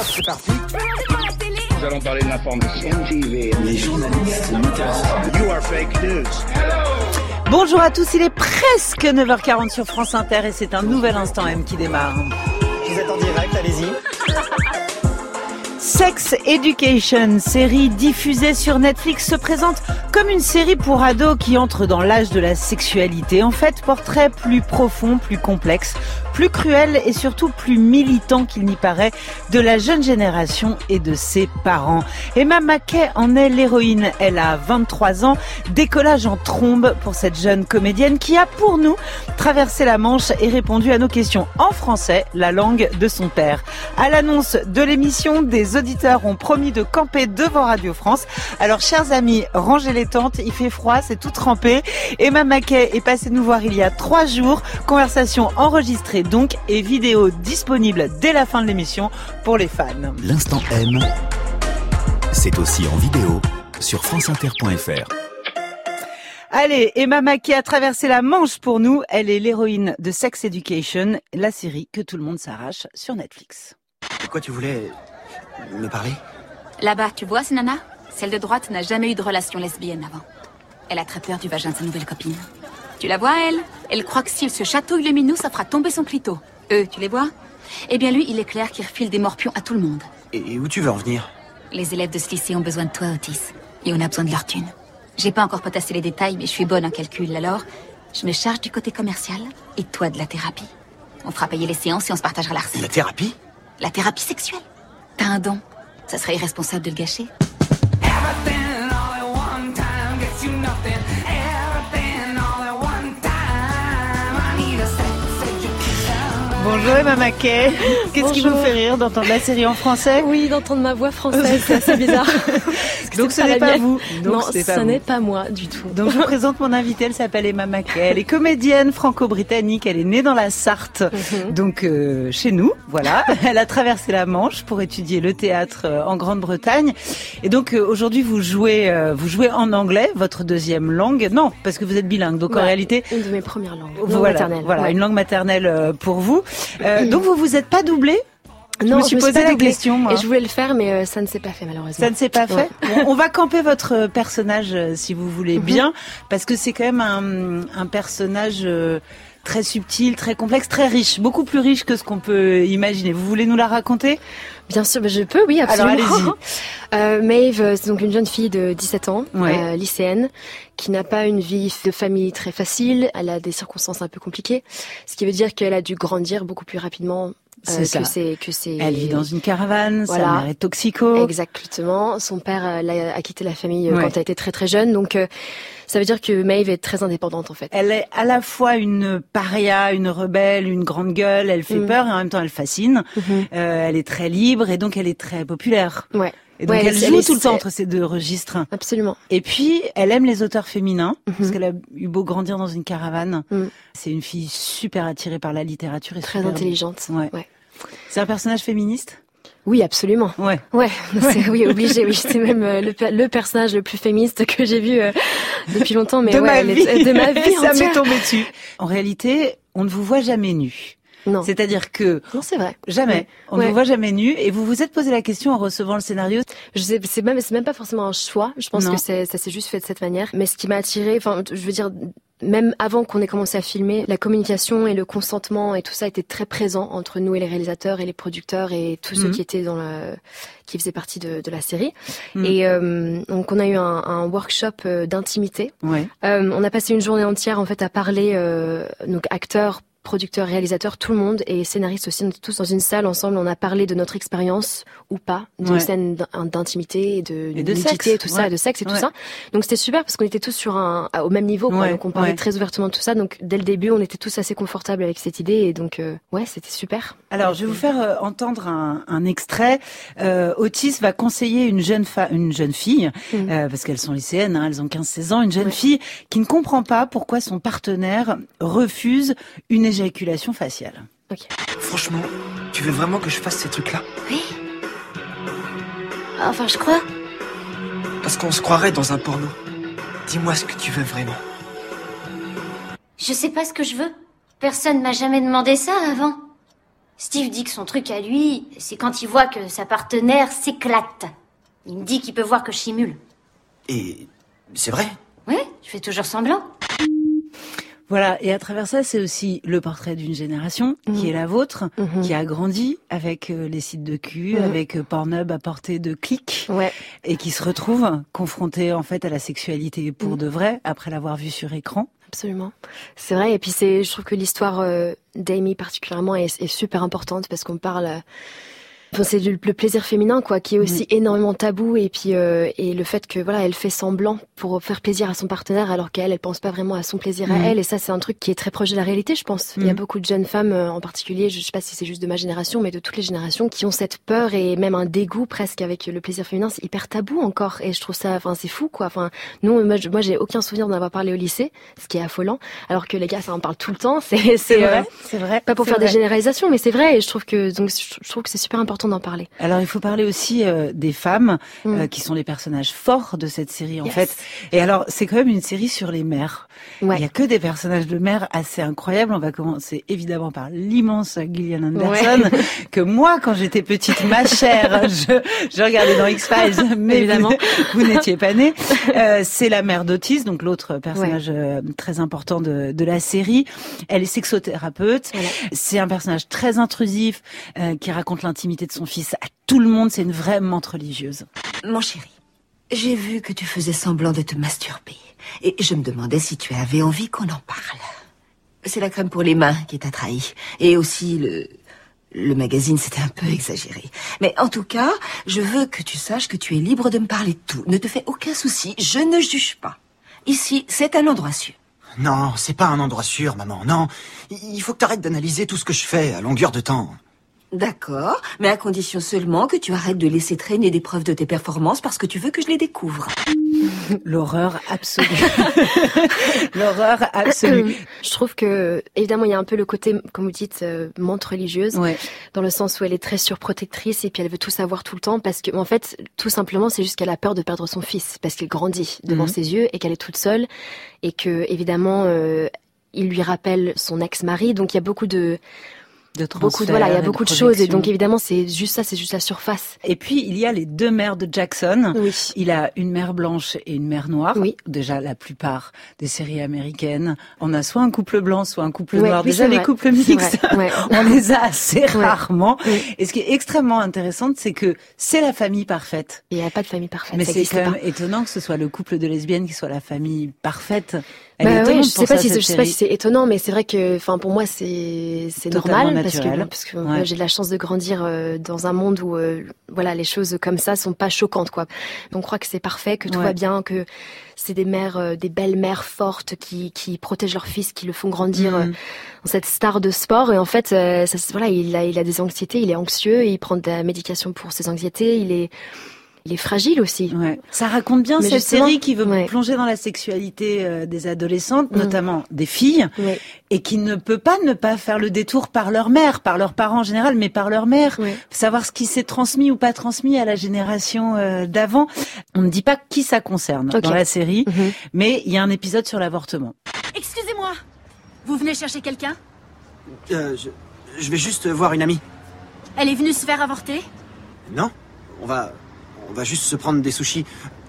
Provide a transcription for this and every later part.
top, c'est parti. Nous allons parler de l'information. Les journalistes You are fake news. Bonjour à tous, il est presque 9h40 sur France Inter et c'est un nouvel instant M qui démarre. Vous êtes en direct, allez-y. Sex Education, série diffusée sur Netflix, se présente comme une série pour ados qui entre dans l'âge de la sexualité. En fait, portrait plus profond, plus complexe, plus cruel et surtout plus militant qu'il n'y paraît de la jeune génération et de ses parents. Emma Mackey en est l'héroïne. Elle a 23 ans, décollage en trombe pour cette jeune comédienne qui a pour nous traversé la Manche et répondu à nos questions en français, la langue de son père. À l'annonce de l'émission, des ont promis de camper devant Radio France. Alors, chers amis, rangez les tentes, il fait froid, c'est tout trempé. Emma Mackey est passée nous voir il y a trois jours. Conversation enregistrée donc et vidéo disponible dès la fin de l'émission pour les fans. L'instant M, c'est aussi en vidéo sur franceinter.fr. Allez, Emma Mackey a traversé la Manche pour nous. Elle est l'héroïne de Sex Education, la série que tout le monde s'arrache sur Netflix. Quoi tu voulais me parler? Là-bas, tu vois, ce nana? Celle de droite n'a jamais eu de relation lesbienne avant. Elle a très peur du vagin de sa nouvelle copine. Tu la vois, elle? Elle croit que s'il se chatouille le minou, ça fera tomber son clito. Eux, tu les vois? Eh bien, lui, il est clair qu'il refile des morpions à tout le monde. Et où tu veux en venir? Les élèves de ce lycée ont besoin de toi, Otis. Et on a besoin de leur thune. J'ai pas encore potassé les détails, mais je suis bonne en calcul, alors je me charge du côté commercial et toi de la thérapie. On fera payer les séances et on se partagera la recette. La thérapie? La thérapie sexuelle. T'as un don. Ça serait irresponsable de le gâcher. Bonjour Emma Mackey. Qu'est-ce qui vous fait rire d'entendre la série en français? Oui, d'entendre ma voix française, c'est assez bizarre. Donc ce n'est pas vous. Donc non, ce n'est pas moi du tout. Donc je vous présente mon invitée, elle s'appelle Emma Mackey. Elle est comédienne franco-britannique, elle est née dans la Sarthe, Mhm. donc euh, chez nous, voilà. Elle a traversé la Manche pour étudier le théâtre euh, en Grande-Bretagne. Et donc euh, aujourd'hui vous jouez euh, vous jouez en anglais, votre deuxième langue. Non, parce que vous êtes bilingue. Donc en réalité Une de mes premières langues. langue voilà, maternelle. voilà ouais. une langue maternelle euh, pour vous. Euh, donc vous vous êtes pas doublé Non, me suis posé la question, moi. Et je voulais le faire, mais euh, ça ne s'est pas fait malheureusement. Ça ne s'est pas fait. Ouais. On va camper votre personnage, euh, si vous voulez Mhm. bien, parce que c'est quand même un, un personnage euh, très subtil, très complexe, très riche, beaucoup plus riche que ce qu'on peut imaginer. Vous voulez nous la raconter? Bien sûr, je peux, oui, absolument. Alors, allez-y. Euh, Maeve, euh, c'est donc une jeune fille de 17 ans, Ouais. euh, lycéenne, qui n'a pas une vie de famille très facile. Elle a des circonstances un peu compliquées, ce qui veut dire qu'elle a dû grandir beaucoup plus rapidement C'est ça. que c'est que c'est. Elle vit dans une caravane, sa Voilà. mère est toxico. Exactement. Son père euh, l'a- a quitté la famille euh, Ouais. quand elle était très très jeune, donc euh, ça veut dire que Maeve est très indépendante en fait. Elle est à la fois une paria, une rebelle, une grande gueule. Elle fait Mm. peur et en même temps elle fascine. Mhm. Euh, elle est très libre et donc elle est très populaire. Ouais, Et donc Ouais, elle elle- joue elle tout le temps entre ces deux registres. absolument. Et puis, elle aime les auteurs féminins, Mhm. parce qu'elle a eu beau grandir dans une caravane. Mm. C'est une fille super attirée par la littérature et Très super- intelligente. Ouais. ouais. C'est un personnage féministe? Oui, absolument. Ouais. Ouais, c'est oui obligé. Oui, c'est même euh, le, pe- le personnage le plus féministe que j'ai vu euh, depuis longtemps. Mais de ouais, ma elle vie. est- de ma vie Ça m'est tombé dessus. En réalité, on ne vous voit jamais nu. Non, C'est-à-dire que non, c'est vrai. jamais, on ne Ouais. vous voit jamais nu. Et vous vous êtes posé la question en recevant le scénario. Je sais, c'est même, c'est même pas forcément un choix. Je pense Non. que c'est, ça s'est juste fait de cette manière. Mais ce qui m'a attiré, enfin, je veux dire, même avant qu'on ait commencé à filmer, la communication et le consentement et tout ça était très présent entre nous et les réalisateurs et les producteurs et tous ceux Mhm. qui étaient dans la, qui faisaient partie de, de la série. Mhm. Et euh, donc on a eu un, un workshop euh, d'intimité. Ouais. Euh, on a passé une journée entière en fait à parler, euh, donc acteurs, producteurs, réalisateurs, tout le monde et scénaristes aussi. Tous dans une salle ensemble. On a parlé de notre expérience ou pas, de Ouais. scènes d'in- d'intimité et de, Et de nudité tout ça, ouais. et de sexe et tout ça. Donc c'était super parce qu'on était tous sur un au même niveau. Quoi. Donc on parlait très ouvertement de tout ça. Donc dès le début, on était tous assez confortables avec cette idée et donc euh, ouais, c'était super. Alors, je vais vous faire euh, entendre un, un extrait. Euh, Otis va conseiller une jeune, une jeune fille, Mhm. euh, parce qu'elles sont lycéennes, hein, elles ont 15-16 ans, une jeune fille qui ne comprend pas pourquoi son partenaire refuse une éjaculation faciale. Franchement, tu veux vraiment que je fasse ces trucs-là? Oui. Enfin, je crois. Parce qu'on se croirait dans un porno. Dis-moi ce que tu veux vraiment. Je sais pas ce que je veux. Personne m'a jamais demandé ça avant. Steve dit que son truc à lui, c'est quand il voit que sa partenaire s'éclate. Il me dit qu'il peut voir que je simule. Et c'est vrai? Oui, je fais toujours semblant. Voilà, et à travers ça, c'est aussi le portrait d'une génération qui est la vôtre, Mhm. qui a grandi avec euh, les sites de cul, Mhm. avec euh, Pornhub à portée de clics, Ouais. et qui se retrouve confrontée en fait à la sexualité pour Mhm. de vrai après l'avoir vue sur écran. Absolument. C'est vrai. Et puis c'est, je trouve que l'histoire euh, d'Amy particulièrement est, est super importante parce qu'on parle. euh, Enfin, c'est du- le plaisir féminin, quoi, qui est aussi énormément tabou. Et puis, euh, et le fait que voilà, elle fait semblant pour faire plaisir à son partenaire, alors qu'elle, elle pense pas vraiment à son plaisir à Mhm. elle. Et ça, c'est un truc qui est très proche de la réalité, je pense. Il y a Mhm. beaucoup de jeunes femmes, euh, en particulier, je sais pas si c'est juste de ma génération, mais de toutes les générations, qui ont cette peur et même un dégoût presque avec le plaisir féminin. C'est hyper tabou encore. Et je trouve ça, enfin, c'est fou, quoi. Enfin, nous, moi, j'ai aucun souvenir d'en avoir parlé au lycée, ce qui est affolant. Alors que les gars, ça en parle tout le temps. C'est, c'est, euh, c'est vrai. pas pour faire des vrai. généralisations, mais c'est vrai. Et je trouve que, donc, je trouve que c'est super important d'en parler. Alors il faut parler aussi euh, des femmes Mm. euh, qui sont les personnages forts de cette série en Yes. fait. Et alors c'est quand même une série sur les mères. Ouais. Il y a que des personnages de mères assez incroyables. On va commencer évidemment par l'immense Gillian Anderson que moi quand j'étais petite, ma chère, je, je regardais dans X Files, mais Évidemment. vous, vous n'étiez pas née. Euh, c'est la mère d'Otis, donc l'autre personnage euh, très important de, de la série. Elle est sexothérapeute. Voilà. C'est un personnage très intrusif euh, qui raconte l'intimité de son fils à tout le monde. C'est une vraie menthe religieuse. Mon chéri, j'ai vu que tu faisais semblant de te masturber. Et je me demandais si tu avais envie qu'on en parle. C'est la crème pour les mains qui t'a trahi. Et aussi le... Le magazine, c'était un peu exagéré. Mais en tout cas, je veux que tu saches que tu es libre de me parler de tout. Ne te fais aucun souci, je ne juge pas. Ici, c'est un endroit sûr. Non, c'est pas un endroit sûr, maman. Non, il faut que t'arrêtes d'analyser tout ce que je fais à longueur de temps. D'accord, mais à condition seulement que tu arrêtes de laisser traîner des preuves de tes performances parce que tu veux que je les découvre. L'horreur absolue. L'horreur absolue. Je trouve que, évidemment, il y a un peu le côté, comme vous dites, euh, menthe religieuse, Ouais. dans le sens où elle est très surprotectrice et puis elle veut tout savoir tout le temps parce que, en fait, tout simplement, c'est juste qu'elle a peur de perdre son fils parce qu'il grandit devant Mhm. ses yeux et qu'elle est toute seule et que, évidemment, euh, il lui rappelle son ex-mari. Donc, il y a beaucoup de, De beaucoup de, voilà, il y a beaucoup de choses et donc, évidemment, c'est juste ça, c'est juste la surface. Et puis il y a les deux mères de Jackson. Oui. Il a une mère blanche et une mère noire. Oui. Déjà, la plupart des séries américaines, on a soit un couple blanc, soit un couple Ouais, noir. oui, Déjà, les vrai. couples mixtes, ouais. on les a assez rarement. Et ce qui est extrêmement intéressant, c'est que c'est la famille parfaite. Il n'y a pas de famille parfaite. Mais c'est quand pas. même étonnant que ce soit le couple de lesbiennes qui soit la famille parfaite. Elle Bah est ouais, étonnante je sais pas si je sais pas si c'est étonnant, mais c'est vrai que, enfin, pour moi, c'est normal parce que parce que Ouais. moi, j'ai de la chance de grandir euh, dans un monde où, euh, voilà, les choses comme ça sont pas choquantes, quoi. On croit que c'est parfait, que tout Ouais. va bien, que c'est des mères, euh, des belles mères fortes qui qui protègent leur fils, qui le font grandir euh, Mhm. dans cette star de sport. Et en fait, euh, ça, voilà, il a il a des anxiétés, il est anxieux, il prend de la médication pour ses anxiétés, il est il est fragile aussi. Ouais. Ça raconte bien Mais cette série qui veut ouais. plonger dans la sexualité euh, des adolescentes, Mm. notamment des filles, Ouais. et qui ne peut pas ne pas faire le détour par leur mère, par leurs parents en général, mais par leur mère. Ouais. Savoir ce qui s'est transmis ou pas transmis à la génération euh, d'avant. On ne dit pas qui ça concerne dans la série, Mhm. mais il y a un épisode sur l'avortement. Excusez-moi Vous venez chercher quelqu'un? Euh, je, je vais juste voir une amie. Elle est venue se faire avorter? Non On va... On va juste se prendre des sushis.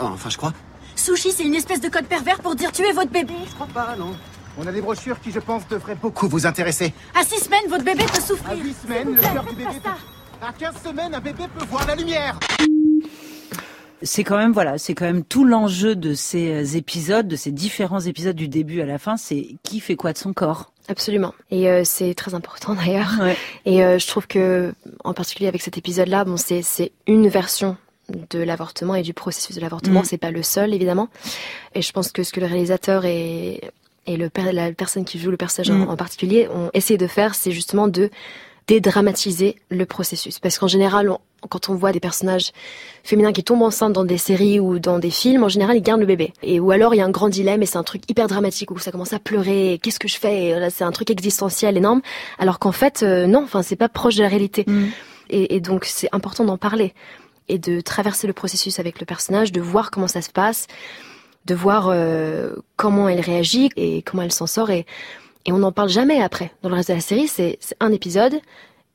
Oh, enfin, je crois. Sushi, c'est une espèce de code pervers pour dire tuer votre bébé. Je crois pas, non. On a des brochures qui, je pense, devraient beaucoup vous intéresser. À six semaines, votre bébé peut À souffrir. 8 semaines, le cœur du bébé peut... À 15 semaines, un bébé peut voir la lumière C'est quand même voilà, c'est quand même tout l'enjeu de ces euh, épisodes, de ces différents épisodes du début à la fin, c'est qui fait quoi de son corps. Absolument. Et euh, c'est très important d'ailleurs. Ouais. Et euh, je trouve que, en particulier avec cet épisode-là, bon, c'est c'est une version de l'avortement et du processus de l'avortement. Mm. C'est pas le seul, évidemment. Et je pense que ce que le réalisateur et et le la personne qui joue le personnage en- Mm. en, particulier ont essayé de faire, c'est justement de dédramatiser le processus. Parce qu'en général, on- quand on voit des personnages féminins qui tombent enceintes dans des séries ou dans des films, en général, ils gardent le bébé. Et ou alors, il y a un grand dilemme et c'est un truc hyper dramatique où ça commence à pleurer. Qu'est-ce que je fais C'est un truc existentiel énorme. Alors qu'en fait, euh, non. Enfin, c'est pas proche de la réalité. Mm. Et, et donc, c'est important d'en parler et de traverser le processus avec le personnage, de voir comment ça se passe, de voir euh, comment elle réagit et comment elle s'en sort. Et, on n'en parle jamais après. Dans le reste de la série, c'est un épisode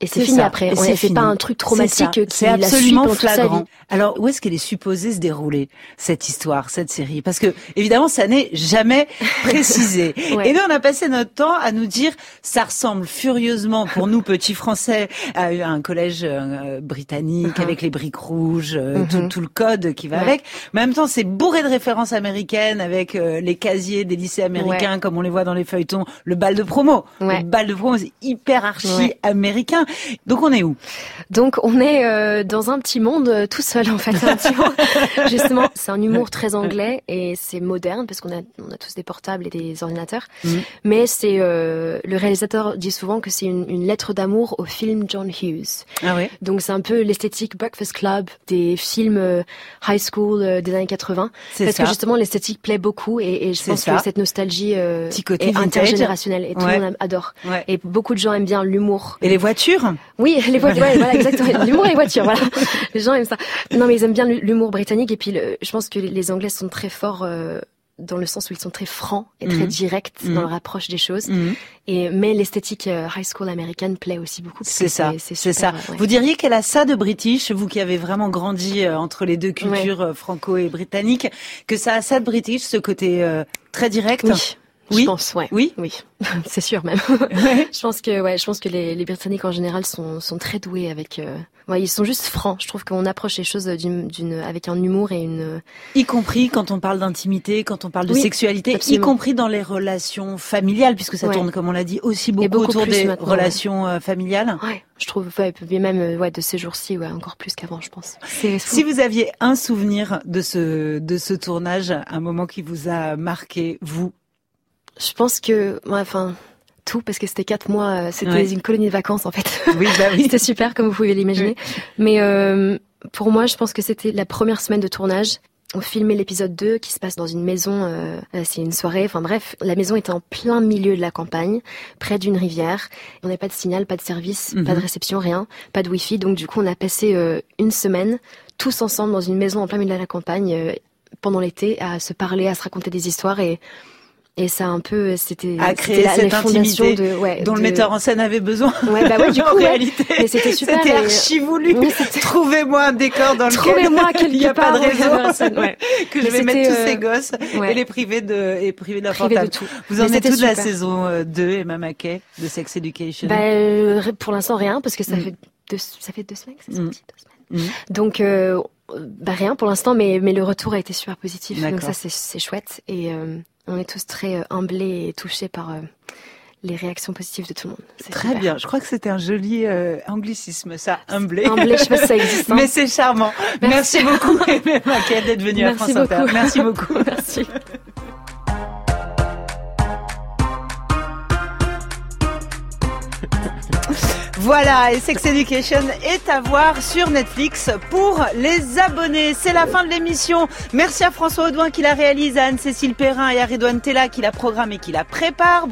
et c'est fini après. On fait pas un truc traumatique qui c'est absolument flagrant. Alors où est-ce qu'elle est supposée se dérouler cette histoire, cette série? Parce que évidemment ça n'est jamais précisé. Et nous on a passé notre temps à nous dire ça ressemble furieusement pour nous petits Français à un collège euh, britannique uh-huh. avec les briques rouges, euh, tout, mm-hmm. tout, le code qui va avec. Mais en même temps c'est bourré de références américaines avec euh, les casiers des lycées américains comme on les voit dans les feuilletons, le bal de promo. Le bal de promo c'est hyper archi américain. Donc on est où? Donc on est euh, dans un petit monde euh, tout seul en fait. Justement, c'est un humour très anglais et c'est moderne parce qu'on a, on a tous des portables et des ordinateurs. Mm. Mais c'est euh, le réalisateur dit souvent que c'est une, une, lettre d'amour au film John Hughes. Ah oui. Donc c'est un peu l'esthétique Breakfast Club des films high school des années 80. Parce ça. que justement l'esthétique plaît beaucoup et, et je pense que cette nostalgie est intergénérationnelle et tout le monde adore. Et beaucoup de gens aiment bien l'humour. Et les voitures oui, les voitures, voilà, exactement. L'humour et les voitures, voilà. Les gens aiment ça. Non, mais ils aiment bien l'humour britannique et puis je pense que les Anglais sont très forts euh, dans le sens où ils sont très francs et très mhm. directs dans mhm. leur approche des choses. Mhm. Et mais l'esthétique euh, high school américaine plaît aussi beaucoup. C'est ça, c'est ça. Vous diriez qu'elle a ça de british, vous qui avez vraiment grandi euh, entre les deux cultures franco et britannique, que ça a ça de british, ce côté très direct? Oui. Oui. Je pense, ouais. Oui. Oui. c'est sûr même. je pense que, ouais, je pense que les, les Britanniques en général sont, sont très doués avec. Euh... Ouais, ils sont juste francs. Je trouve qu'on approche les choses d'une, avec un humour et une. Y compris quand on parle d'intimité, quand on parle de sexualité, y compris dans les relations familiales, puisque ça tourne, comme on l'a dit, aussi beaucoup, autour des relations euh, familiales. Ouais. Je trouve, ouais, même euh, ouais, de ces jours-ci, ouais, encore plus qu'avant, je pense. Si vous aviez un souvenir de ce de ce tournage, un moment qui vous a marqué, vous, je pense que, enfin, tout parce que c'était quatre mois, euh, c'était une colonie de vacances en fait. Oui, bah oui. c'était super comme vous pouvez l'imaginer. Mais euh, pour moi, je pense que c'était la première semaine de tournage. On filmait l'épisode 2 qui se passe dans une maison, euh, c'est une soirée, enfin bref, la maison était en plein milieu de la campagne, près d'une rivière. On n'avait pas de signal, pas de service, pas de mhm. réception, rien, pas de wifi. Donc du coup, on a passé une semaine tous ensemble dans une maison en plein milieu de la campagne pendant l'été à se parler, à se raconter des histoires et et ça un peu, c'était à créer la, cette intimité de, ouais, dont le metteur en scène avait besoin. Ouais, bah ouais, du coup, en réalité, c'était super. C'était archi voulu. Trouvez-moi un décor dans lequel il n'y a pas de réseau, ouais. que je vais mettre tous ces euh, gosses et les priver de et priver de leur portable. tout. Vous en êtes toute la saison 2 euh, Emma Mackey de Sex Education bah, euh, pour l'instant rien parce que ça mm. fait deux, ça fait deux semaines que c'est mm. sorti, deux semaines. Mm. Donc bah rien pour l'instant, mais mais le retour a été super positif. Donc ça c'est chouette et on est tous très euh, humblés et touchés par euh, les réactions positives de tout le monde. Très bien. Je crois que c'était un joli euh, anglicisme, ça, humblé. Humblé, je sais pas si ça existe. Hein. Mais c'est charmant. Merci, beaucoup, d'être venue à France Inter. Merci beaucoup. Merci. Voilà, et Sex Education est à voir sur Netflix pour les abonnés. C'est la fin de l'émission. Merci à François Audouin qui la réalise, à Anne-Cécile Perrin et à Redouane Tella qui la programme et qui la prépare.